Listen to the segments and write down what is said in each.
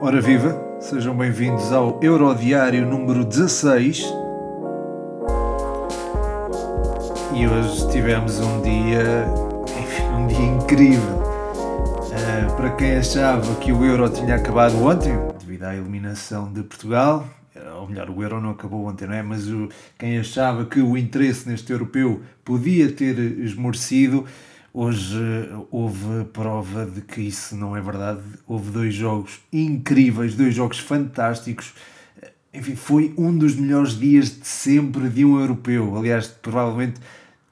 Ora viva, sejam bem-vindos ao Eurodiário número 16. E hoje tivemos um dia, enfim, um dia incrível. Uh, para quem achava que o Euro tinha acabado ontem, devido à eliminação de Portugal, ou melhor, o Euro não acabou ontem, não é? Mas o, quem achava que o interesse neste europeu podia ter esmorecido, hoje houve prova de que isso não é verdade. Houve dois jogos incríveis, dois jogos fantásticos. Enfim, foi um dos melhores dias de sempre de um europeu. Aliás, provavelmente,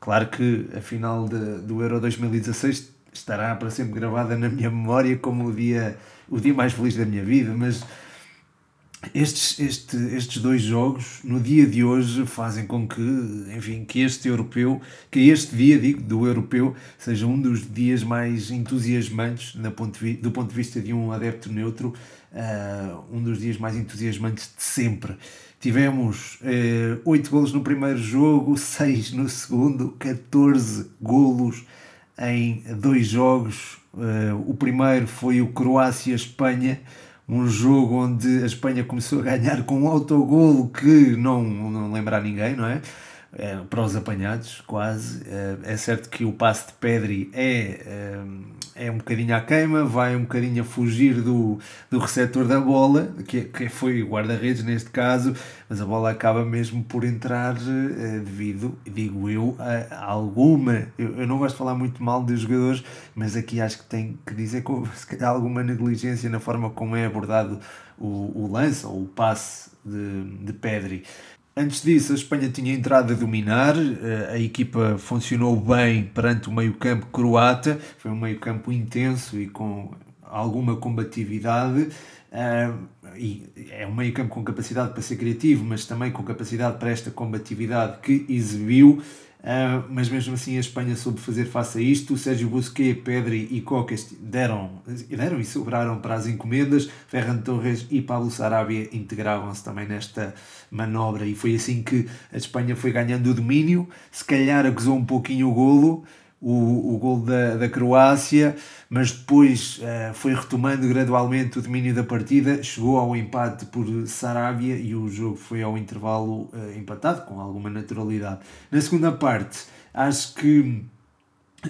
claro que a final de, do Euro 2016 estará para sempre gravada na minha memória como o dia, o dia mais feliz da minha vida, mas estes, este, estes dois jogos, no dia de hoje, fazem com que, enfim, que este europeu, que este dia, digo, do europeu, seja um dos dias mais entusiasmantes na ponto do ponto de vista de um adepto neutro, uh, um dos dias mais entusiasmantes de sempre. Tivemos uh, 8 golos no primeiro jogo, 6 no segundo, 14 golos em dois jogos. Uh, o primeiro foi o Croácia-Espanha, um jogo onde a Espanha começou a ganhar com um autogolo que não, não lembra a ninguém, não é? É para os apanhados, quase. É, é certo que o passe de Pedri é, é, é um bocadinho à queima, vai um bocadinho a fugir do, do receptor da bola, que, que foi o guarda-redes neste caso, mas a bola acaba mesmo por entrar eh, devido, digo eu, a alguma. Eu, eu não gosto de falar muito mal dos jogadores, mas aqui acho que tem que dizer que há alguma negligência na forma como é abordado o, o lance ou o passe de, de Pedri. Antes disso, a Espanha tinha entrado a dominar, eh, a equipa funcionou bem perante o meio-campo croata, foi um meio-campo intenso e com alguma combatividade. Eh, e é um meio-campo com capacidade para ser criativo, mas também com capacidade para esta combatividade que exibiu. Uh, mas mesmo assim a Espanha soube fazer face a isto. O Sérgio Busquets, Pedri e Cocas deram, deram e sobraram para as encomendas. Ferran Torres e Pablo Sarabia integravam-se também nesta manobra e foi assim que a Espanha foi ganhando o domínio. Se calhar acusou um pouquinho o golo, o, o gol da, da Croácia, mas depois uh, foi retomando gradualmente o domínio da partida, chegou ao empate por Sarabia e o jogo foi ao intervalo uh, empatado, com alguma naturalidade. Na segunda parte, acho que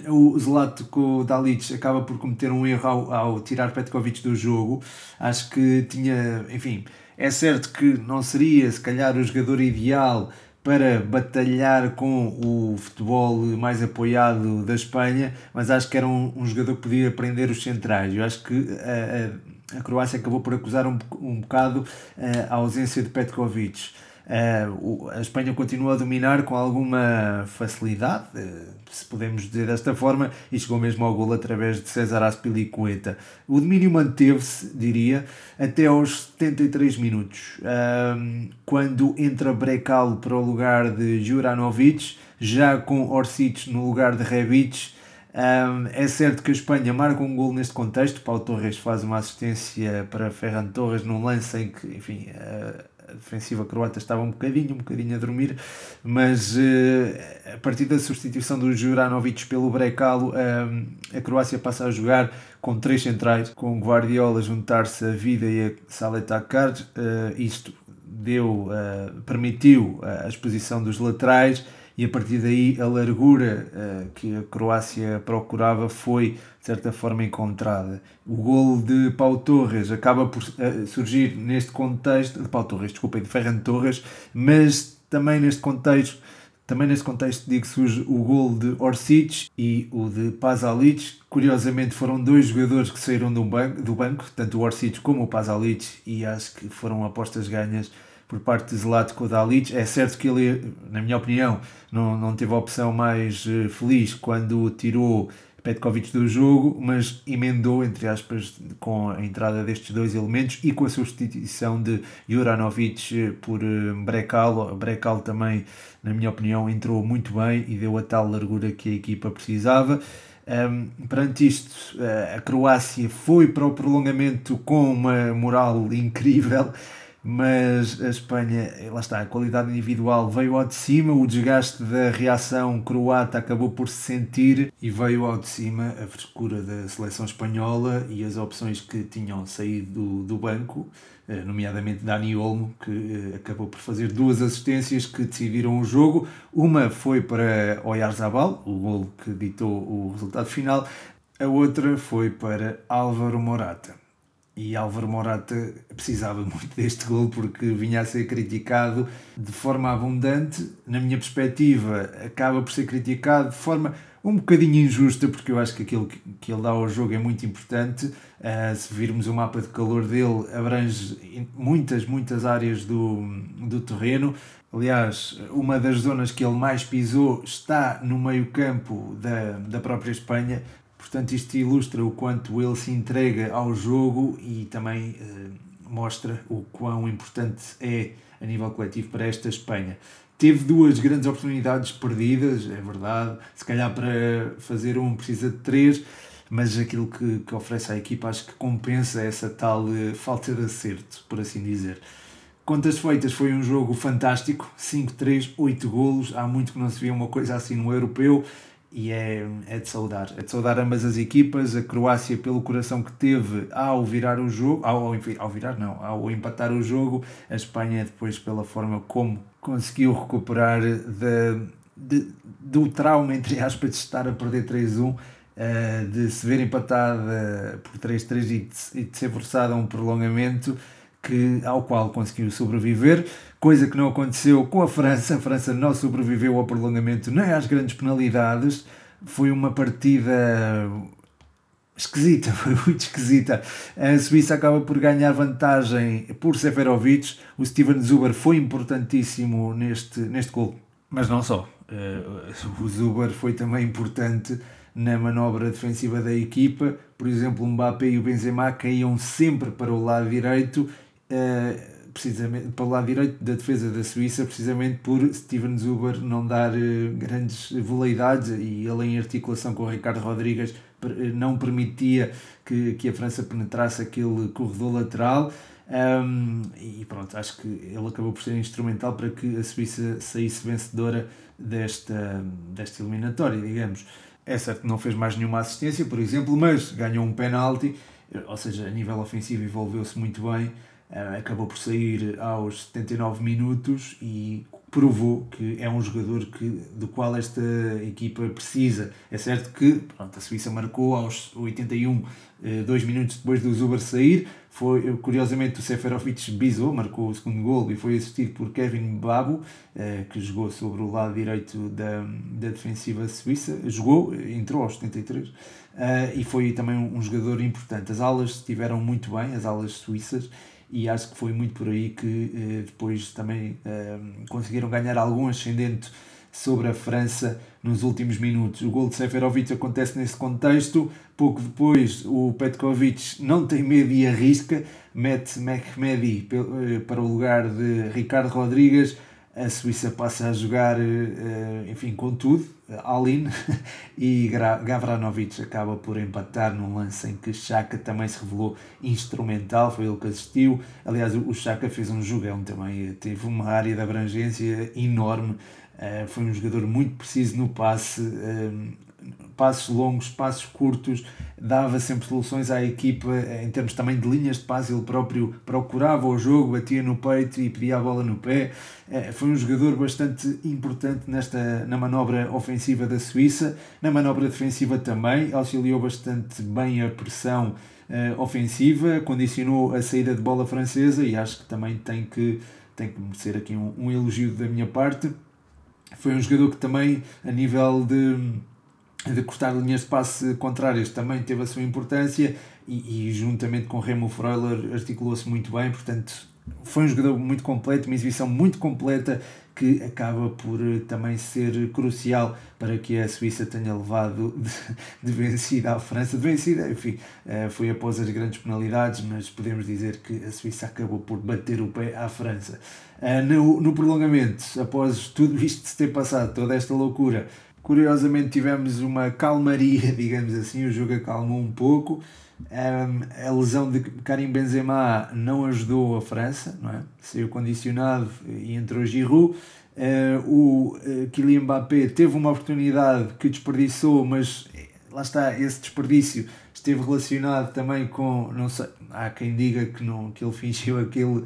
o Zlatko Dalic acaba por cometer um erro ao, ao tirar Petkovic do jogo. Acho que tinha, enfim, é certo que não seria se calhar o jogador ideal para batalhar com o futebol mais apoiado da Espanha, mas acho que era um, um jogador que podia aprender os centrais. Eu acho que a, a, a Croácia acabou por acusar um, um bocado a, a ausência de Petkovic. Uh, a Espanha continua a dominar com alguma facilidade, uh, se podemos dizer desta forma, e chegou mesmo ao gol através de César Aspilicueta. O domínio manteve-se, diria, até aos 73 minutos, uh, quando entra Brekal para o lugar de Juranovic, já com Orsic no lugar de Rebic. Um, é certo que a Espanha marca um gol neste contexto. Paulo Torres faz uma assistência para Ferran Torres num lance em que, enfim, a defensiva croata estava um bocadinho, um bocadinho a dormir, mas uh, a partir da substituição do Juranovic pelo Brecalo, uh, a Croácia passa a jogar com três centrais, com Guardiola juntar-se a Vida e a Saletakar, uh, isto deu, permitiu a exposição dos laterais, e a partir daí a largura uh, que a Croácia procurava foi de certa forma encontrada. O gol de Pau Torres acaba por uh, surgir neste contexto, de Pau Torres, desculpem, de Ferran Torres, mas também neste contexto também neste contexto digo surge o gol de Orsic e o de Pazalic. Curiosamente foram dois jogadores que saíram do banco, do banco tanto o Orsic como o Pazalic, e acho que foram apostas ganhas por parte de Zlatko Dalic. É certo que ele, na minha opinião, não, não teve a opção mais uh, feliz quando tirou Petkovic do jogo, mas emendou, entre aspas, com a entrada destes dois elementos e com a substituição de Juranovic eh, por uh, Brekal. Brekal também, na minha opinião, entrou muito bem e deu a tal largura que a equipa precisava. Um, perante isto, a Croácia foi para o prolongamento com uma moral incrível mas a Espanha, lá está, a qualidade individual veio ao de cima, o desgaste da reação croata acabou por se sentir e veio ao de cima a frescura da seleção espanhola e as opções que tinham saído do, do banco, eh, nomeadamente Dani Olmo, que eh, acabou por fazer duas assistências que decidiram o jogo. Uma foi para Oyarzabal, o gol que ditou o resultado final, a outra foi para Álvaro Morata e Álvaro Morata precisava muito deste gol porque vinha a ser criticado de forma abundante. Na minha perspectiva, acaba por ser criticado de forma um bocadinho injusta, porque eu acho que aquilo que ele dá ao jogo é muito importante. Uh, se virmos o mapa de calor dele, abrange muitas, muitas áreas do, do terreno. Aliás, uma das zonas que ele mais pisou está no meio-campo da, da própria Espanha, Portanto, isto ilustra o quanto ele se entrega ao jogo e também eh, mostra o quão importante é a nível coletivo para esta Espanha. Teve duas grandes oportunidades perdidas, é verdade. Se calhar para fazer um precisa de três, mas aquilo que, que oferece à equipa acho que compensa essa tal eh, falta de acerto, por assim dizer. Contas feitas, foi um jogo fantástico, 5-3, 8 golos, há muito que não se via uma coisa assim no europeu e é, é de saudar. É de saudar ambas as equipas, a Croácia pelo coração que teve ao virar o jogo, ao, ao virar não, ao empatar o jogo, a Espanha depois pela forma como conseguiu recuperar de, de, do trauma, entre aspas, de estar a perder 3-1, eh, de se ver empatada por 3-3 e de ser forçada a um prolongamento que, ao qual conseguiu sobreviver, coisa que não aconteceu com a França. A França não sobreviveu ao prolongamento nem às grandes penalidades. Foi uma partida esquisita, foi muito esquisita. A Suíça acaba por ganhar vantagem por Seferovic. O Steven Zuber foi importantíssimo neste, neste gol, mas não só. Uh, o Zuber foi também importante na manobra defensiva da equipa. Por exemplo, o Mbappé e o Benzema caíam sempre para o lado direito eh, precisamente para o lado direito da defesa da Suíça, precisamente por Steven Zuber não dar uh, grandes veleidades e ele em articulação com o Ricardo Rodrigues eh, não permitia que, que a França penetrasse aquele corredor lateral. Um, e pronto, acho que ele acabou por ser instrumental para que a Suíça saísse vencedora desta, desta eliminatória, digamos. É certo que não fez mais nenhuma assistência, por exemplo, mas ganhou um penalti, ou seja, a nível ofensivo envolveu-se muito bem. Uh, acabou por sair aos 79 minutos e provou que é um jogador que, do qual esta equipa precisa. É certo que pronto, a Suíça marcou aos 81, eh, dois minutos depois do Zuber sair. Foi, curiosamente, o Seferovic bisou, marcou o segundo gol e foi assistido por Kevin Babu, eh, que jogou sobre o lado direito da, da defensiva suíça. Jogou, entrou aos 73 e foi também um jogador importante. As alas estiveram muito bem, as alas suíças, e acho que foi muito por aí que eh, depois também eh, conseguiram ganhar algum ascendente sobre a França nos últimos minutos. O gol de Seferovic acontece nesse contexto. Pouco depois, o Petkovic não tem medo e arrisca, mete Mehmedi eh, para o lugar de Ricardo Rodrigues a Suíça passa a jogar, eh, enfim, com tudo, all-in, e Gavranovic acaba por empatar num lance em que Chaka também se revelou instrumental, foi ele que assistiu. Aliás, o Chaka fez um jogão também, teve uma área de abrangência enorme, eh, foi um jogador muito preciso no passe, eh, passos longos, passos curtos, dava sempre soluções à equipa em termos também de linhas de passe, ele próprio procurava o jogo, batia no peito e pedia a bola no pé. É, foi um jogador bastante importante nesta, na manobra ofensiva da Suíça, na manobra defensiva também, auxiliou bastante bem a pressão uh, ofensiva, condicionou a saída de bola francesa e acho que também tem que, tem que merecer aqui um, um elogio da minha parte. Foi um jogador que também, a nível de de cortar linhas de passe contrárias também teve a sua importância e, e juntamente com Remo Freuler articulou-se muito bem, portanto foi um jogador muito completo, uma exibição muito completa que acaba por eh, também ser crucial para que a Suíça tenha levado de, de vencida à França. De vencida, enfim, eh, foi após as grandes penalidades, mas podemos dizer que a Suíça acabou por bater o pé à França. Eh, no, no prolongamento, após tudo isto se ter passado, toda esta loucura, Curiosamente tivemos uma calmaria, digamos assim, o jogo acalmou um pouco. Um, a lesão de Karim Benzema não ajudou a França, não é? saiu condicionado e entrou Giroud. Uh, o uh, Kylian Mbappé teve uma oportunidade que desperdiçou, mas lá está, esse desperdício esteve relacionado também com, não sei, há quem diga que, não, que ele fingiu aquele,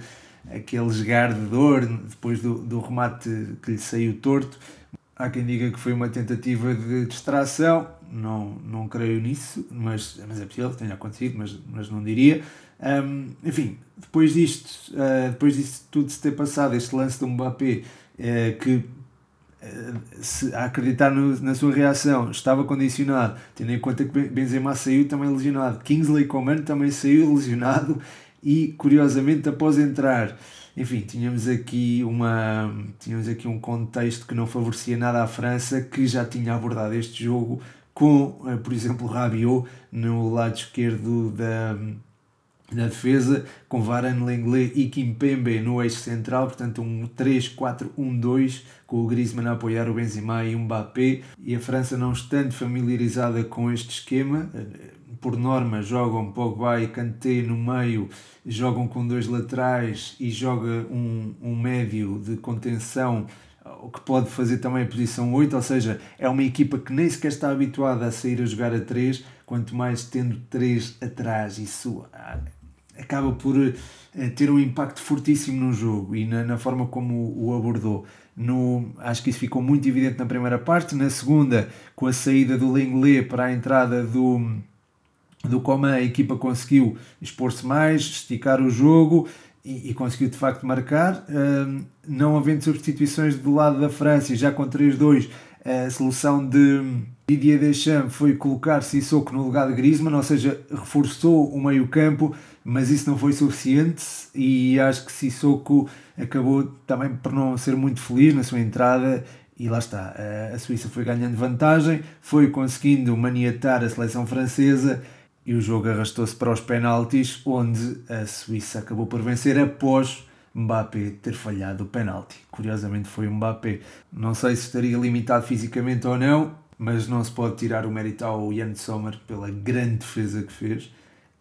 aquele esgar de dor depois do, do remate que lhe saiu torto. Há quem diga que foi uma tentativa de distração, não, não creio nisso, mas, mas é possível que tenha acontecido, mas, mas não diria. Um, enfim, depois disto, uh, depois disto tudo se ter passado, este lance do Mbappé, uh, que se, a acreditar no, na sua reação, estava condicionado, tendo em conta que Benzema saiu também lesionado, Kingsley Coman também saiu lesionado e curiosamente após entrar, enfim, tínhamos aqui uma tínhamos aqui um contexto que não favorecia nada à França, que já tinha abordado este jogo com, eh, por exemplo, Rabiot no lado esquerdo da na defesa, com Varane, Lenglet e Kimpembe no eixo central, portanto um 3-4-1-2, com o Griezmann a apoiar o Benzema e o Mbappé, e a França não estando familiarizada com este esquema, eh, por norma jogam Pogba e Kanté no meio, jogam com dois laterais e joga um, um médio de contenção o que pode fazer também a posição 8, ou seja, é uma equipa que nem sequer está habituada a sair a jogar a 3, quanto mais tendo 3 atrás. Isso ah, acaba por eh, ter um impacto fortíssimo no jogo e na, na forma como o, abordou. No, acho que isso ficou muito evidente na primeira parte. Na segunda, com a saída do Lenglet para a entrada do, do Coman, a equipa conseguiu expor-se mais, esticar o jogo e, e conseguiu de facto marcar. Não havendo substituições do lado da França, já com 3-2, a solução de Didier Deschamps foi colocar Sissoko no lugar de Griezmann, ou seja, reforçou o meio-campo, mas isso não foi suficiente e acho que Sissoko acabou também por não ser muito feliz na sua entrada e lá está, a Suíça foi ganhando vantagem, foi conseguindo maniatar a seleção francesa e o jogo arrastou-se para os penaltis, onde a Suíça acabou por vencer após Mbappé ter falhado o penalti. Curiosamente foi Mbappé. Não sei se estaria limitado fisicamente ou não, mas não se pode tirar o mérito ao Jan Sommer pela grande defesa que fez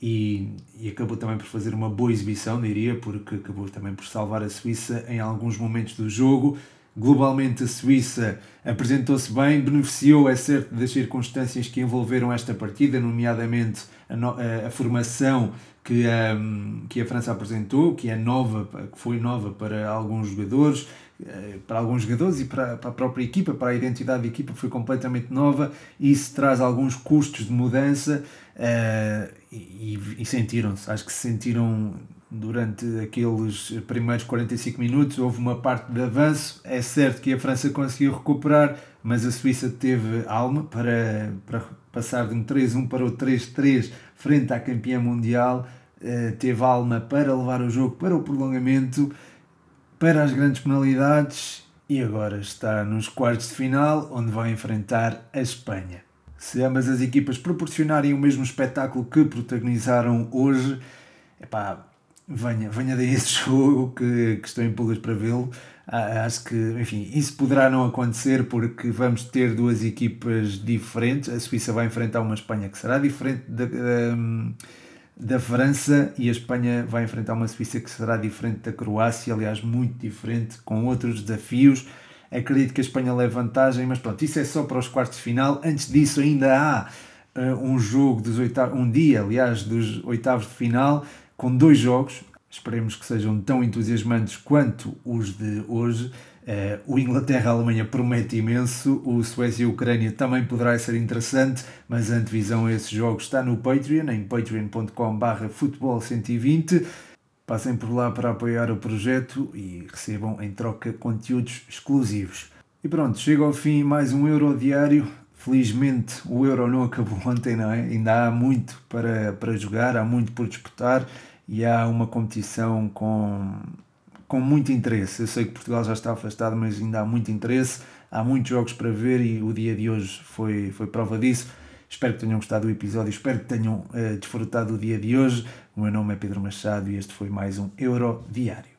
e, e, acabou também por fazer uma boa exibição, diria, porque acabou também por salvar a Suíça em alguns momentos do jogo. Globalmente, a Suíça apresentou-se bem, beneficiou, é certo, das circunstâncias que envolveram esta partida, nomeadamente a, no, a, a formação que a, que a França apresentou, que é nova, que foi nova para alguns jogadores, eh, para alguns jogadores e para, para a própria equipa, para a identidade da equipa foi completamente nova. E isso traz alguns custos de mudança uh, e, e sentiram-se, acho que se sentiram durante aqueles primeiros 45 minutos, houve uma parte de avanço, é certo que a França conseguiu recuperar, mas a Suíça teve alma para, para passar de um 3-1 para o 3-3 frente à campeã mundial, uh, teve alma para levar o jogo para o prolongamento, para as grandes penalidades e agora está nos quartos de final, onde vai enfrentar a Espanha. Se ambas as equipas proporcionarem o mesmo espetáculo que protagonizaram hoje, epá, venha, venha daí esse jogo que, que estou em pulgas para vê-lo. Ah, acho que, enfim, isso poderá não acontecer porque vamos ter duas equipas diferentes. A Suíça vai enfrentar uma Espanha que será diferente da, da, da França e a Espanha vai enfrentar uma Suíça que será diferente da Croácia, aliás, muito diferente, com outros desafios. Acredito que a Espanha leve vantagem, mas pronto, isso é só para os quartos de final. Antes disso, ainda há uh, um jogo dos oitavos, um dia, aliás, dos oitavos de final, com dois jogos. Esperemos que sejam tão entusiasmantes quanto os de hoje. Uh, o Inglaterra-Alemanha promete imenso, o Suécia e a Ucrânia também poderá ser interessante, mas a antevisão a esses jogos está no Patreon, em patreon.com.br futebol120. Passem por lá para apoiar o projeto e recebam em troca conteúdos exclusivos. E pronto, chega ao fim mais um Euro diário. Felizmente o Euro não acabou ontem, não é? Ainda há muito para, para jogar, há muito por disputar e há uma competição com com muito interesse. Eu sei que Portugal já está afastado, mas ainda há muito interesse, há muitos jogos para ver e o dia de hoje foi, foi prova disso. Espero que tenham gostado do episódio, espero que tenham uh, desfrutado do dia de hoje. O meu nome é Pedro Machado e este foi mais um Euro Diário.